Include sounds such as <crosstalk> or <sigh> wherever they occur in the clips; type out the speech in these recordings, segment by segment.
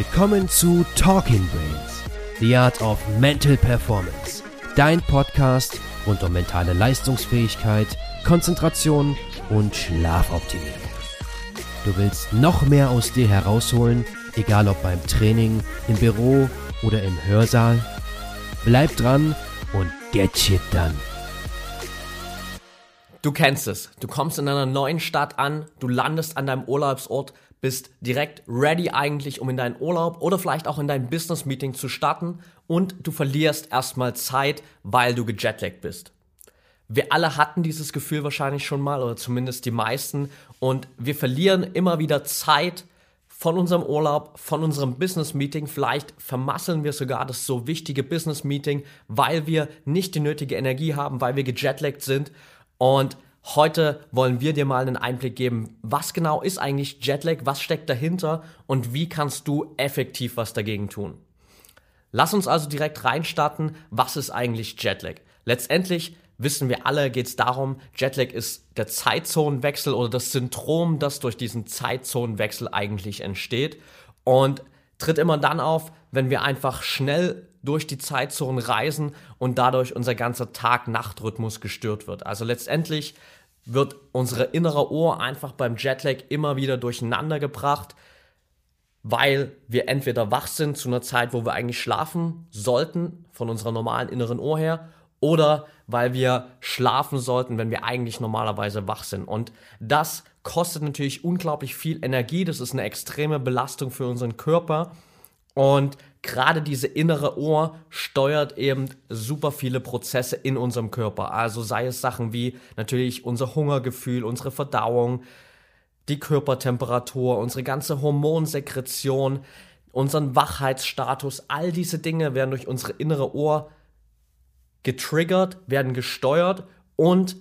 Willkommen zu Talking Brains, The Art of Mental Performance. Dein Podcast rund um mentale Leistungsfähigkeit, Konzentration und Schlafoptimierung. Du willst noch mehr aus dir herausholen, egal ob beim Training, im Büro oder im Hörsaal? Bleib dran und get shit done. Du kennst es. Du kommst in einer neuen Stadt an, du landest an deinem Urlaubsort, bist direkt ready eigentlich, um in deinen Urlaub oder vielleicht auch in dein Business Meeting zu starten und du verlierst erstmal Zeit, weil du gejetlaggt bist. Wir alle hatten dieses Gefühl wahrscheinlich schon mal oder zumindest die meisten und wir verlieren immer wieder Zeit von unserem Urlaub, von unserem Business Meeting. Vielleicht vermasseln wir sogar das so wichtige Business Meeting, weil wir nicht die nötige Energie haben, weil wir gejetlaggt sind und Heute wollen wir dir mal einen Einblick geben, was genau ist eigentlich Jetlag, was steckt dahinter und wie kannst du effektiv was dagegen tun. Lass uns also direkt reinstarten, was ist eigentlich Jetlag? Letztendlich wissen wir alle, geht es darum, Jetlag ist der Zeitzonenwechsel oder das Syndrom, das durch diesen Zeitzonenwechsel eigentlich entsteht und tritt immer dann auf, wenn wir einfach schnell durch die Zeitzonen reisen und dadurch unser ganzer Tag-Nacht-Rhythmus gestört wird. Also letztendlich wird unsere innere Ohr einfach beim Jetlag immer wieder durcheinander gebracht, weil wir entweder wach sind zu einer Zeit, wo wir eigentlich schlafen sollten, von unserer normalen inneren Ohr her, oder weil wir schlafen sollten, wenn wir eigentlich normalerweise wach sind. Und das kostet natürlich unglaublich viel Energie, das ist eine extreme Belastung für unseren Körper. Und gerade diese innere Ohr steuert eben super viele Prozesse in unserem Körper. Also sei es Sachen wie natürlich unser Hungergefühl, unsere Verdauung, die Körpertemperatur, unsere ganze Hormonsekretion, unseren Wachheitsstatus, all diese Dinge werden durch unsere innere Ohr getriggert, werden gesteuert und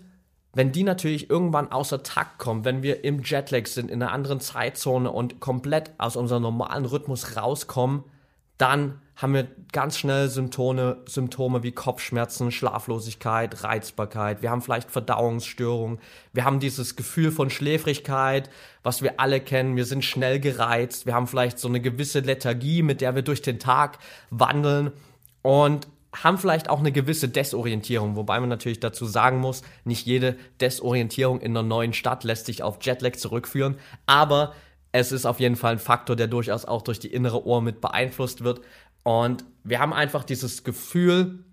wenn die natürlich irgendwann außer Takt kommen, wenn wir im Jetlag sind, in einer anderen Zeitzone und komplett aus unserem normalen Rhythmus rauskommen, dann haben wir ganz schnell Symptome, Symptome wie Kopfschmerzen, Schlaflosigkeit, Reizbarkeit. Wir haben vielleicht Verdauungsstörungen. Wir haben dieses Gefühl von Schläfrigkeit, was wir alle kennen. Wir sind schnell gereizt. Wir haben vielleicht so eine gewisse Lethargie, mit der wir durch den Tag wandeln und haben vielleicht auch eine gewisse Desorientierung, wobei man natürlich dazu sagen muss, nicht jede Desorientierung in einer neuen Stadt lässt sich auf Jetlag zurückführen, aber es ist auf jeden Fall ein Faktor, der durchaus auch durch die innere Ohr mit beeinflusst wird. Und wir haben einfach dieses Gefühl,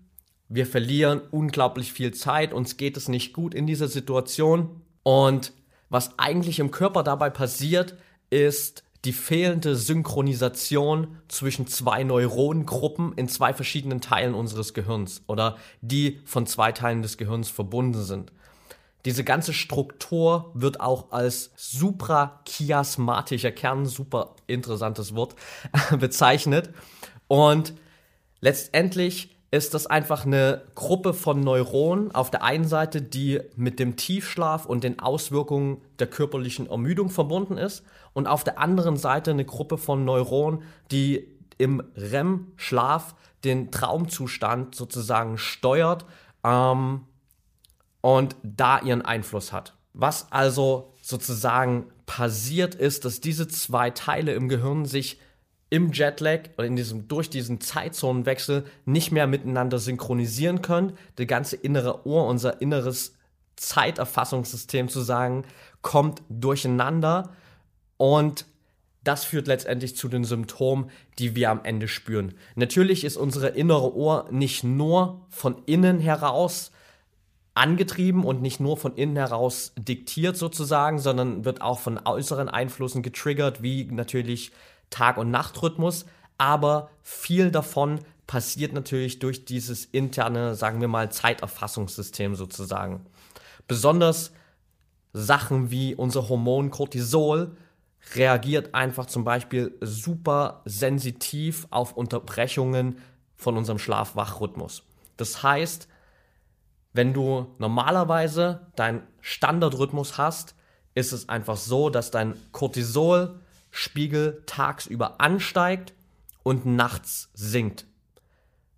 wir verlieren unglaublich viel Zeit, uns geht es nicht gut in dieser Situation. Und was eigentlich im Körper dabei passiert, ist die fehlende Synchronisation zwischen zwei Neuronengruppen in zwei verschiedenen Teilen unseres Gehirns oder die von zwei Teilen des Gehirns verbunden sind. Diese ganze Struktur wird auch als suprachiasmatischer Kern, super interessantes Wort, <laughs> bezeichnet. Und letztendlich ist das einfach eine Gruppe von Neuronen auf der einen Seite, die mit dem Tiefschlaf und den Auswirkungen der körperlichen Ermüdung verbunden ist und auf der anderen Seite eine Gruppe von Neuronen, die im REM-Schlaf den Traumzustand sozusagen steuert ähm, und da ihren Einfluss hat. Was also sozusagen passiert ist, dass diese zwei Teile im Gehirn sich im Jetlag oder in diesem, durch diesen Zeitzonenwechsel nicht mehr miteinander synchronisieren können. Die ganze innere Ohr, unser inneres Zeiterfassungssystem zu sagen, kommt durcheinander und das führt letztendlich zu den Symptomen, die wir am Ende spüren. Natürlich ist unsere innere Ohr nicht nur von innen heraus angetrieben und nicht nur von innen heraus diktiert sozusagen, sondern wird auch von äußeren Einflüssen getriggert, wie natürlich Tag- und Nachtrhythmus, aber viel davon passiert natürlich durch dieses interne, sagen wir mal, Zeiterfassungssystem sozusagen. Besonders Sachen wie unser Hormon Cortisol reagiert einfach zum Beispiel super sensitiv auf Unterbrechungen von unserem Schlaf-Wach-Rhythmus. Das heißt, wenn du normalerweise deinen Standardrhythmus hast, ist es einfach so, dass dein Cortisol Spiegel tagsüber ansteigt und nachts sinkt.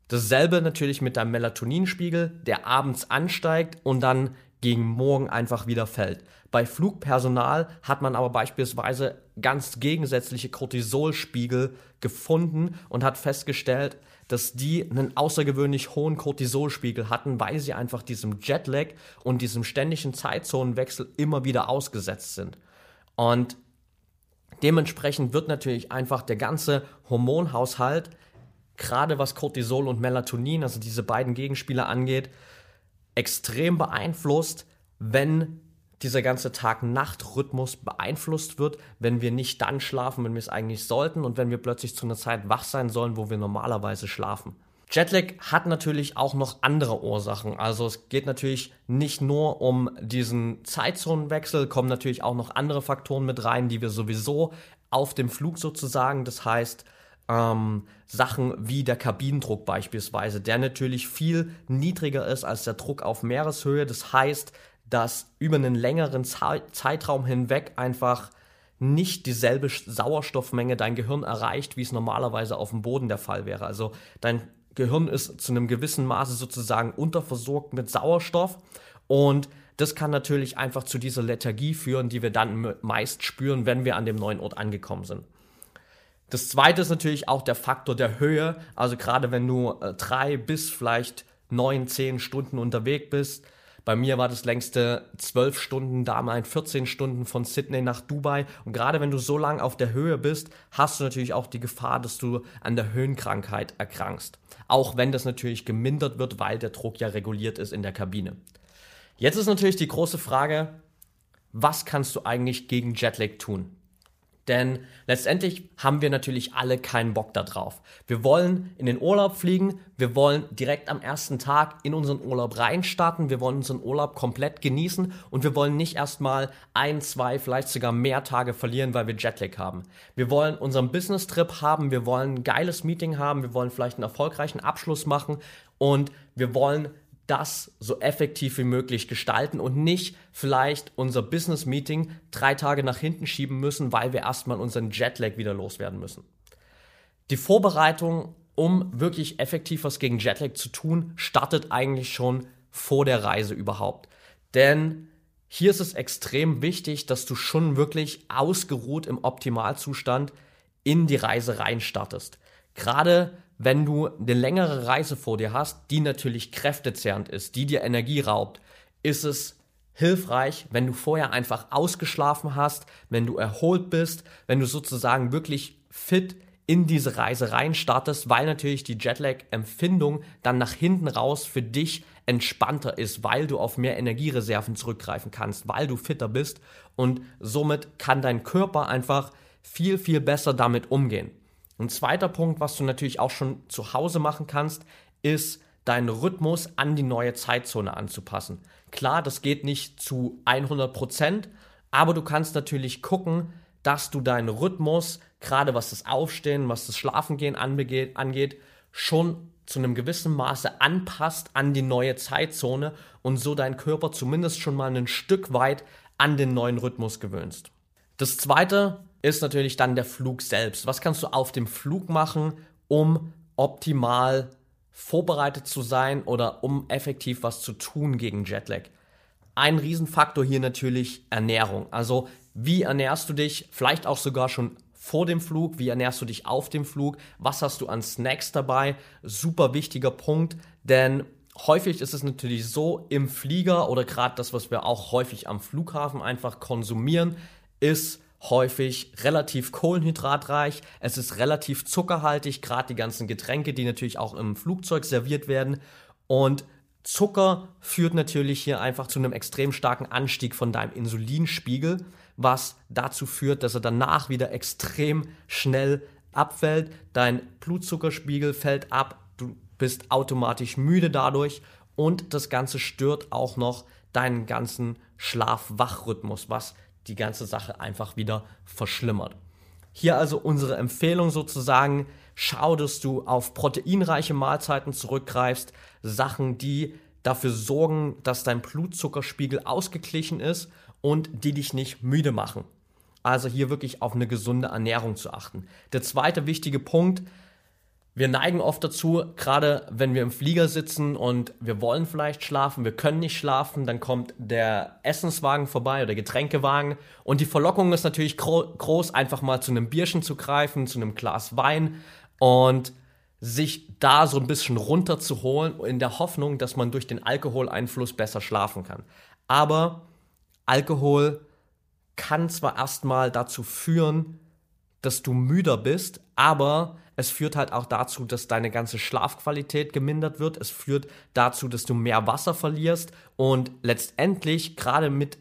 Dasselbe natürlich mit deinem Melatoninspiegel, der abends ansteigt und dann gegen morgen einfach wieder fällt. Bei Flugpersonal hat man aber beispielsweise ganz gegensätzliche Cortisolspiegel gefunden und hat festgestellt, dass die einen außergewöhnlich hohen Cortisolspiegel hatten, weil sie einfach diesem Jetlag und diesem ständigen Zeitzonenwechsel immer wieder ausgesetzt sind. Und dementsprechend wird natürlich einfach der ganze Hormonhaushalt, gerade was Cortisol und Melatonin, also diese beiden Gegenspieler angeht, extrem beeinflusst, wenn dieser ganze Tag-Nacht-Rhythmus beeinflusst wird, wenn wir nicht dann schlafen, wenn wir es eigentlich sollten und wenn wir plötzlich zu einer Zeit wach sein sollen, wo wir normalerweise schlafen. Jetlag hat natürlich auch noch andere Ursachen. Also es geht natürlich nicht nur um diesen Zeitzonenwechsel, kommen natürlich auch noch andere Faktoren mit rein, die wir sowieso auf dem Flug sozusagen, das heißt ähm, Sachen wie der Kabinendruck beispielsweise, der natürlich viel niedriger ist als der Druck auf Meereshöhe. Das heißt, dass über einen längeren Zeitraum hinweg einfach nicht dieselbe Sauerstoffmenge dein Gehirn erreicht, wie es normalerweise auf dem Boden der Fall wäre. Also dein Gehirn ist zu einem gewissen Maße sozusagen unterversorgt mit Sauerstoff und das kann natürlich einfach zu dieser Lethargie führen, die wir dann meist spüren, wenn wir an dem neuen Ort angekommen sind. Das zweite ist natürlich auch der Faktor der Höhe. Also gerade wenn du äh, drei bis vielleicht neun, zehn Stunden unterwegs bist. Bei mir war das längste zwölf Stunden, damals 14 Stunden von Sydney nach Dubai. Und gerade wenn du so lange auf der Höhe bist, hast du natürlich auch die Gefahr, dass du an der Höhenkrankheit erkrankst. Auch wenn das natürlich gemindert wird, weil der Druck ja reguliert ist in der Kabine. Jetzt ist natürlich die große Frage, was kannst du eigentlich gegen Jetlag tun? Denn letztendlich haben wir natürlich alle keinen Bock darauf. Wir wollen in den Urlaub fliegen, wir wollen direkt am ersten Tag in unseren Urlaub reinstarten, wir wollen unseren Urlaub komplett genießen und wir wollen nicht erstmal ein, zwei, vielleicht sogar mehr Tage verlieren, weil wir Jetlag haben. Wir wollen unseren Business-Trip haben, wir wollen ein geiles Meeting haben, wir wollen vielleicht einen erfolgreichen Abschluss machen und wir wollen das so effektiv wie möglich gestalten und nicht vielleicht unser Business Meeting drei Tage nach hinten schieben müssen, weil wir erstmal unseren Jetlag wieder loswerden müssen. Die Vorbereitung, um wirklich effektiv was gegen Jetlag zu tun, startet eigentlich schon vor der Reise überhaupt. Denn hier ist es extrem wichtig, dass du schon wirklich ausgeruht im Optimalzustand in die Reise reinstartest. Gerade wenn du eine längere Reise vor dir hast, die natürlich kräftezehrend ist, die dir Energie raubt, ist es hilfreich, wenn du vorher einfach ausgeschlafen hast, wenn du erholt bist, wenn du sozusagen wirklich fit in diese Reise rein startest, weil natürlich die Jetlag-Empfindung dann nach hinten raus für dich entspannter ist, weil du auf mehr Energiereserven zurückgreifen kannst, weil du fitter bist und somit kann dein Körper einfach viel, viel besser damit umgehen. Ein zweiter Punkt, was du natürlich auch schon zu Hause machen kannst, ist deinen Rhythmus an die neue Zeitzone anzupassen. Klar, das geht nicht zu 100 Prozent, aber du kannst natürlich gucken, dass du deinen Rhythmus, gerade was das Aufstehen, was das Schlafengehen angeht, schon zu einem gewissen Maße anpasst an die neue Zeitzone und so deinen Körper zumindest schon mal ein Stück weit an den neuen Rhythmus gewöhnst. Das zweite ist natürlich dann der Flug selbst. Was kannst du auf dem Flug machen, um optimal vorbereitet zu sein oder um effektiv was zu tun gegen Jetlag? Ein Riesenfaktor hier natürlich Ernährung. Also wie ernährst du dich? Vielleicht auch sogar schon vor dem Flug, wie ernährst du dich auf dem Flug, was hast du an Snacks dabei, super wichtiger Punkt, denn häufig ist es natürlich so im Flieger oder gerade das, was wir auch häufig am Flughafen einfach konsumieren, ist häufig relativ kohlenhydratreich, es ist relativ zuckerhaltig, gerade die ganzen Getränke, die natürlich auch im Flugzeug serviert werden. Und Zucker führt natürlich hier einfach zu einem extrem starken Anstieg von deinem Insulinspiegel, was dazu führt, dass er danach wieder extrem schnell abfällt. Dein Blutzuckerspiegel fällt ab, du bist automatisch müde dadurch und das Ganze stört auch noch deinen ganzen Schlaf-Wach-Rhythmus, was die ganze Sache einfach wieder verschlimmert. Hier also unsere Empfehlung sozusagen, schau, dass du auf proteinreiche Mahlzeiten zurückgreifst, Sachen, die dafür sorgen, dass dein Blutzuckerspiegel ausgeglichen ist und die dich nicht müde machen. Also hier wirklich auf eine gesunde Ernährung zu achten. Der zweite wichtige Punkt, wir neigen oft dazu, gerade wenn wir im Flieger sitzen und wir wollen vielleicht schlafen, wir können nicht schlafen, dann kommt der Essenswagen vorbei oder Getränkewagen und die Verlockung ist natürlich gro groß, einfach mal zu einem Bierchen zu greifen, zu einem Glas Wein und sich da so ein bisschen runterzuholen, in der Hoffnung, dass man durch den Alkoholeinfluss besser schlafen kann. Aber Alkohol kann zwar erstmal dazu führen, dass du müder bist, aber es führt halt auch dazu, dass deine ganze Schlafqualität gemindert wird. Es führt dazu, dass du mehr Wasser verlierst und letztendlich gerade mit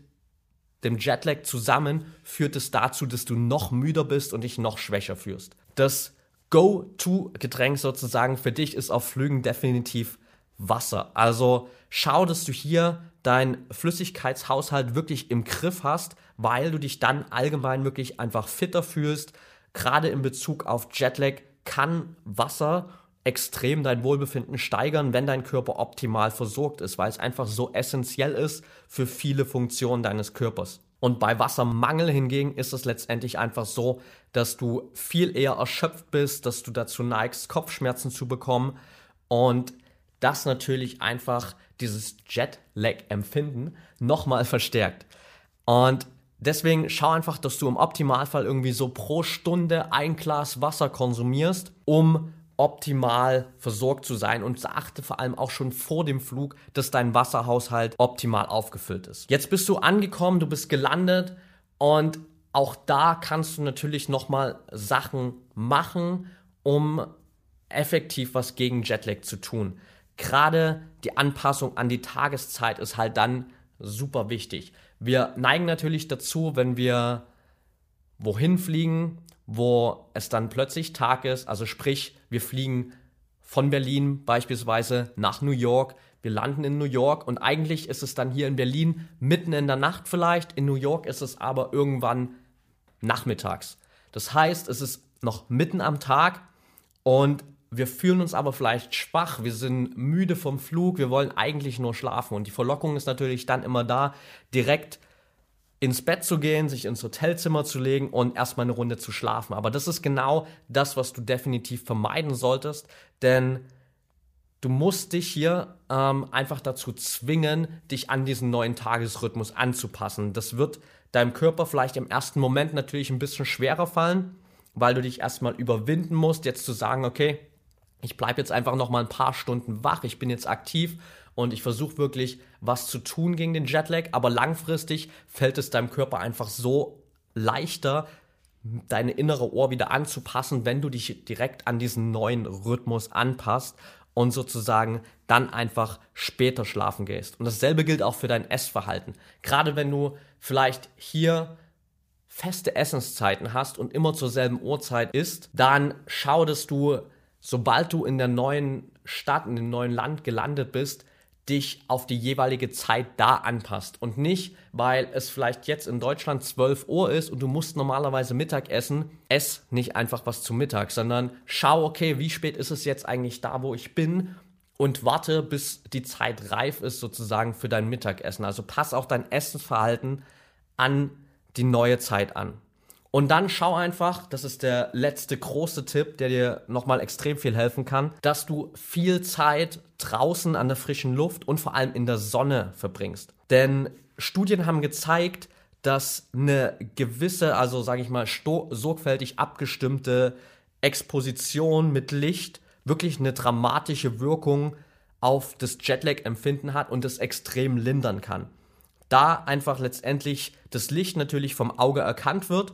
dem Jetlag zusammen führt es dazu, dass du noch müder bist und dich noch schwächer fühlst. Das Go-To-Getränk sozusagen für dich ist auf Flügen definitiv Wasser. Also schau, dass du hier deinen Flüssigkeitshaushalt wirklich im Griff hast, weil du dich dann allgemein wirklich einfach fitter fühlst. Gerade in Bezug auf Jetlag kann Wasser extrem dein Wohlbefinden steigern, wenn dein Körper optimal versorgt ist, weil es einfach so essentiell ist für viele Funktionen deines Körpers. Und bei Wassermangel hingegen ist es letztendlich einfach so, dass du viel eher erschöpft bist, dass du dazu neigst, Kopfschmerzen zu bekommen und das natürlich einfach dieses Jetlag-Empfinden nochmal <laughs> verstärkt. Und deswegen schau einfach, dass du im Optimalfall irgendwie so pro Stunde ein Glas Wasser konsumierst, um optimal versorgt zu sein und achte vor allem auch schon vor dem Flug, dass dein Wasserhaushalt optimal aufgefüllt ist. Jetzt bist du angekommen, du bist gelandet und auch da kannst du natürlich nochmal Sachen machen, um effektiv was gegen Jetlag zu tun. Gerade die Anpassung an die Tageszeit ist halt dann super wichtig. Wir neigen natürlich dazu, wenn wir wohin fliegen, wo es dann plötzlich Tag ist, also sprich, wir fliegen von Berlin beispielsweise nach New York, wir landen in New York und eigentlich ist es dann hier in Berlin mitten in der Nacht vielleicht, in New York ist es aber irgendwann nachmittags. Das heißt, es ist noch mitten am Tag und wir fühlen uns aber vielleicht schwach, wir sind müde vom Flug, wir wollen eigentlich nur schlafen und die Verlockung ist natürlich dann immer da, direkt ins Bett zu gehen, sich ins Hotelzimmer zu legen und erstmal eine Runde zu schlafen. Aber das ist genau das, was du definitiv vermeiden solltest, denn du musst dich hier ähm, einfach dazu zwingen, dich an diesen neuen Tagesrhythmus anzupassen. Das wird deinem Körper vielleicht im ersten Moment natürlich ein bisschen schwerer fallen, weil du dich erstmal überwinden musst, jetzt zu sagen, okay, ich bleibe jetzt einfach noch mal ein paar Stunden wach, ich bin jetzt aktiv und ich versuche wirklich was zu tun gegen den Jetlag, aber langfristig fällt es deinem Körper einfach so leichter, deine innere Ohr wieder anzupassen, wenn du dich direkt an diesen neuen Rhythmus anpasst und sozusagen dann einfach später schlafen gehst. Und dasselbe gilt auch für dein Essverhalten. Gerade wenn du vielleicht hier feste Essenszeiten hast und immer zur selben Uhrzeit isst, dann schau, dass du, sobald du in der neuen Stadt, in dem neuen Land gelandet bist, dich auf die jeweilige Zeit da anpasst und nicht, weil es vielleicht jetzt in Deutschland 12 Uhr ist und du musst normalerweise Mittag essen, ess nicht einfach was zum Mittag, sondern schau, okay, wie spät ist es jetzt eigentlich da, wo ich bin und warte, bis die Zeit reif ist sozusagen für dein Mittagessen. Also pass auch dein Essensverhalten an die neue Zeit an. Und dann schau einfach, das ist der letzte große Tipp, der dir nochmal extrem viel helfen kann, dass du viel Zeit draußen an der frischen Luft und vor allem in der Sonne verbringst. Denn Studien haben gezeigt, dass eine gewisse, also sage ich mal, sorgfältig abgestimmte Exposition mit Licht wirklich eine dramatische Wirkung auf das Jetlag-Empfinden hat und es extrem lindern kann. Da einfach letztendlich das Licht natürlich vom Auge erkannt wird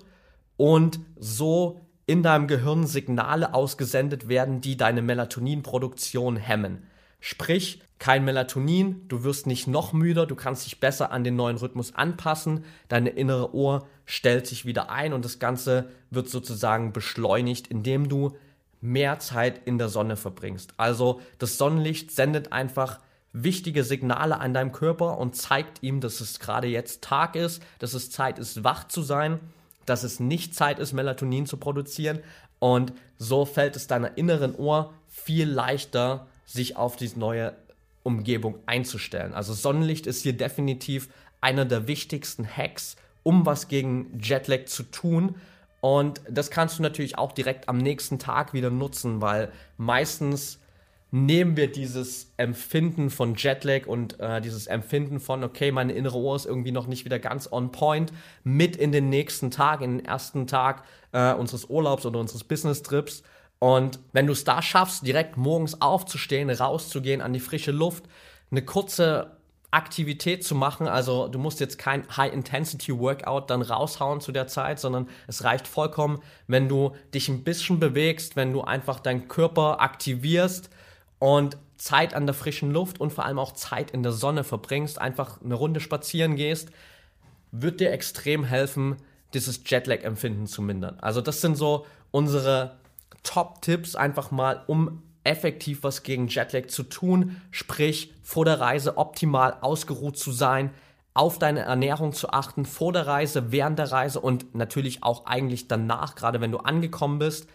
und so in deinem Gehirn Signale ausgesendet werden, die deine Melatoninproduktion hemmen. Sprich, kein Melatonin, du wirst nicht noch müder, du kannst dich besser an den neuen Rhythmus anpassen, deine innere Ohr stellt sich wieder ein und das Ganze wird sozusagen beschleunigt, indem du mehr Zeit in der Sonne verbringst. Also das Sonnenlicht sendet einfach wichtige Signale an deinem Körper und zeigt ihm, dass es gerade jetzt Tag ist, dass es Zeit ist, wach zu sein dass es nicht Zeit ist, Melatonin zu produzieren. Und so fällt es deiner inneren Ohr viel leichter, sich auf diese neue Umgebung einzustellen. Also Sonnenlicht ist hier definitiv einer der wichtigsten Hacks, um was gegen Jetlag zu tun. Und das kannst du natürlich auch direkt am nächsten Tag wieder nutzen, weil meistens nehmen wir dieses Empfinden von Jetlag und äh, dieses Empfinden von, okay, meine innere Uhr ist irgendwie noch nicht wieder ganz on point, mit in den nächsten Tag, in den ersten Tag äh, unseres Urlaubs oder unseres Business-Trips. Und wenn du es da schaffst, direkt morgens aufzustehen, rauszugehen an die frische Luft, eine kurze Aktivität zu machen, also du musst jetzt kein High-Intensity-Workout dann raushauen zu der Zeit, sondern es reicht vollkommen, wenn du dich ein bisschen bewegst, wenn du einfach deinen Körper aktivierst, und Zeit an der frischen Luft und vor allem auch Zeit in der Sonne verbringst, einfach eine Runde spazieren gehst, wird dir extrem helfen, dieses Jetlag-Empfinden zu mindern. Also das sind so unsere Top-Tipps einfach mal, um effektiv was gegen Jetlag zu tun, sprich vor der Reise optimal ausgeruht zu sein, auf deine Ernährung zu achten, vor der Reise, während der Reise und natürlich auch eigentlich danach, gerade wenn du angekommen bist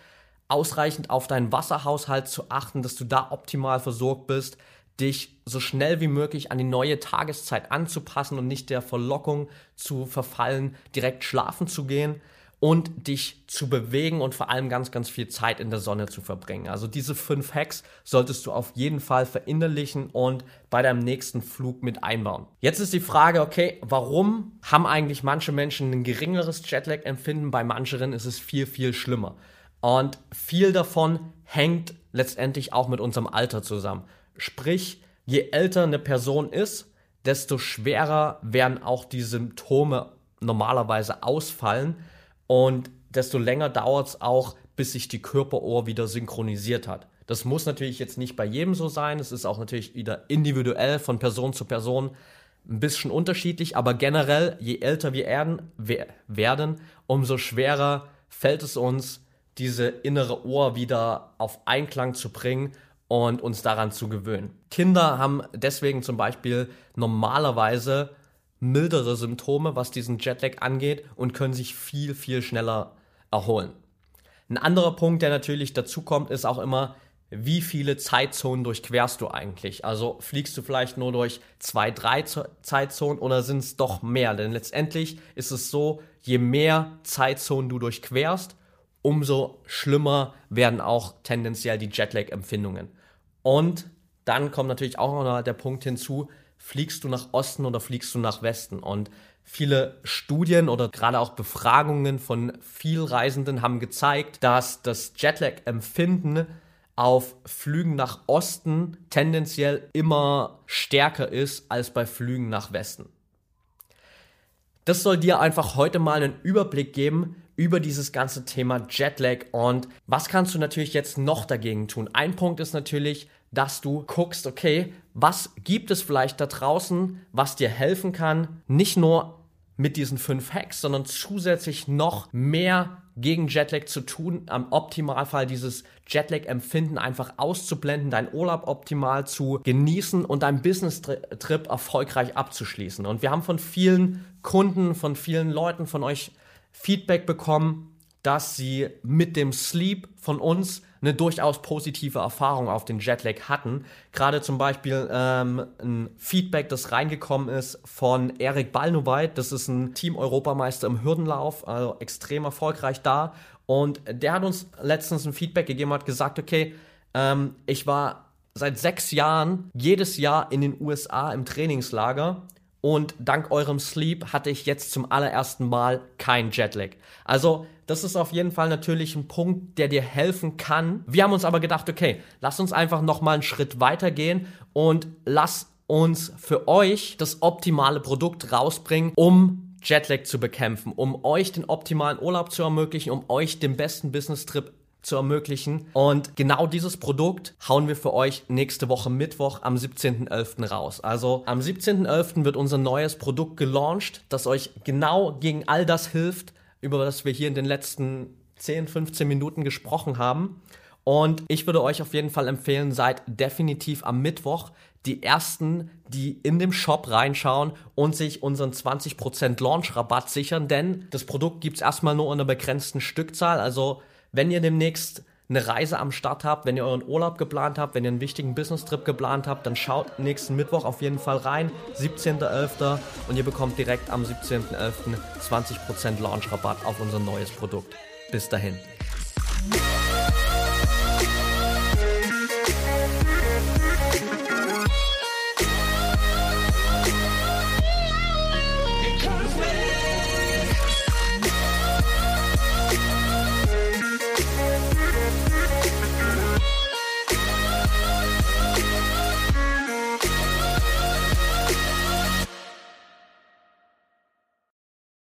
ausreichend auf deinen Wasserhaushalt zu achten, dass du da optimal versorgt bist, dich so schnell wie möglich an die neue Tageszeit anzupassen und nicht der Verlockung zu verfallen, direkt schlafen zu gehen und dich zu bewegen und vor allem ganz, ganz viel Zeit in der Sonne zu verbringen. Also diese fünf Hacks solltest du auf jeden Fall verinnerlichen und bei deinem nächsten Flug mit einbauen. Jetzt ist die Frage, okay, warum haben eigentlich manche Menschen ein geringeres Jetlag-Empfinden, bei manchen ist es viel, viel schlimmer. Und viel davon hängt letztendlich auch mit unserem Alter zusammen. Sprich, je älter eine Person ist, desto schwerer werden auch die Symptome normalerweise ausfallen und desto länger dauert es auch, bis sich die Körperohr wieder synchronisiert hat. Das muss natürlich jetzt nicht bei jedem so sein. Es ist auch natürlich wieder individuell von Person zu Person ein bisschen unterschiedlich, aber generell, je älter wir werden, umso schwerer fällt es uns, diese innere Ohr wieder auf Einklang zu bringen und uns daran zu gewöhnen. Kinder haben deswegen zum Beispiel normalerweise mildere Symptome, was diesen Jetlag angeht und können sich viel, viel schneller erholen. Ein anderer Punkt, der natürlich dazu kommt, ist auch immer, wie viele Zeitzonen durchquerst du eigentlich? Also fliegst du vielleicht nur durch zwei, drei Zeitzonen oder sind es doch mehr? Denn letztendlich ist es so, je mehr Zeitzonen du durchquerst, umso schlimmer werden auch tendenziell die Jetlag-Empfindungen. Und dann kommt natürlich auch noch der Punkt hinzu, fliegst du nach Osten oder fliegst du nach Westen? Und viele Studien oder gerade auch Befragungen von Vielreisenden haben gezeigt, dass das Jetlag-Empfinden auf Flügen nach Osten tendenziell immer stärker ist als bei Flügen nach Westen. Das soll dir einfach heute mal einen Überblick geben, über dieses ganze Thema Jetlag und was kannst du natürlich jetzt noch dagegen tun? Ein Punkt ist natürlich, dass du guckst, okay, was gibt es vielleicht da draußen, was dir helfen kann, nicht nur mit diesen fünf Hacks, sondern zusätzlich noch mehr gegen Jetlag zu tun, am Optimalfall dieses Jetlag-Empfinden einfach auszublenden, deinen Urlaub optimal zu genießen und deinen Business-Trip erfolgreich abzuschließen. Und wir haben von vielen Kunden, von vielen Leuten von euch Feedback bekommen, dass sie mit dem Sleep von uns eine durchaus positive Erfahrung auf den Jetlag hatten. Gerade zum Beispiel ähm, ein Feedback, das reingekommen ist von Erik Balnoweit. Das ist ein Team-Europameister im Hürdenlauf, also extrem erfolgreich da. Und der hat uns letztens ein Feedback gegeben, hat gesagt, okay, ähm, ich war seit sechs Jahren jedes Jahr in den USA im Trainingslager und dank eurem Sleep hatte ich jetzt zum allerersten Mal kein Jetlag. Also, das ist auf jeden Fall natürlich ein Punkt, der dir helfen kann. Wir haben uns aber gedacht, okay, lass uns einfach noch mal einen Schritt weitergehen und lass uns für euch das optimale Produkt rausbringen, um Jetlag zu bekämpfen, um euch den optimalen Urlaub zu ermöglichen, um euch den besten Business-Trip zu ermöglichen. Und genau dieses Produkt hauen wir für euch nächste Woche Mittwoch am 17.11. raus. Also am 17.11. wird unser neues Produkt gelauncht, das euch genau gegen all das hilft, über das wir hier in den letzten 10, 15 Minuten gesprochen haben. Und ich würde euch auf jeden Fall empfehlen, seid definitiv am Mittwoch die ersten, die in dem Shop reinschauen und sich unseren 20% Launch-Rabatt sichern, denn das Produkt gibt es erstmal nur in einer begrenzten Stückzahl. Also wenn ihr demnächst eine Reise am Start habt, wenn ihr euren Urlaub geplant habt, wenn ihr einen wichtigen Business-Trip geplant habt, dann schaut nächsten Mittwoch auf jeden Fall rein, 17.11. und ihr bekommt direkt am 17.11. 20% Launch-Rabatt auf unser neues Produkt. Bis dahin.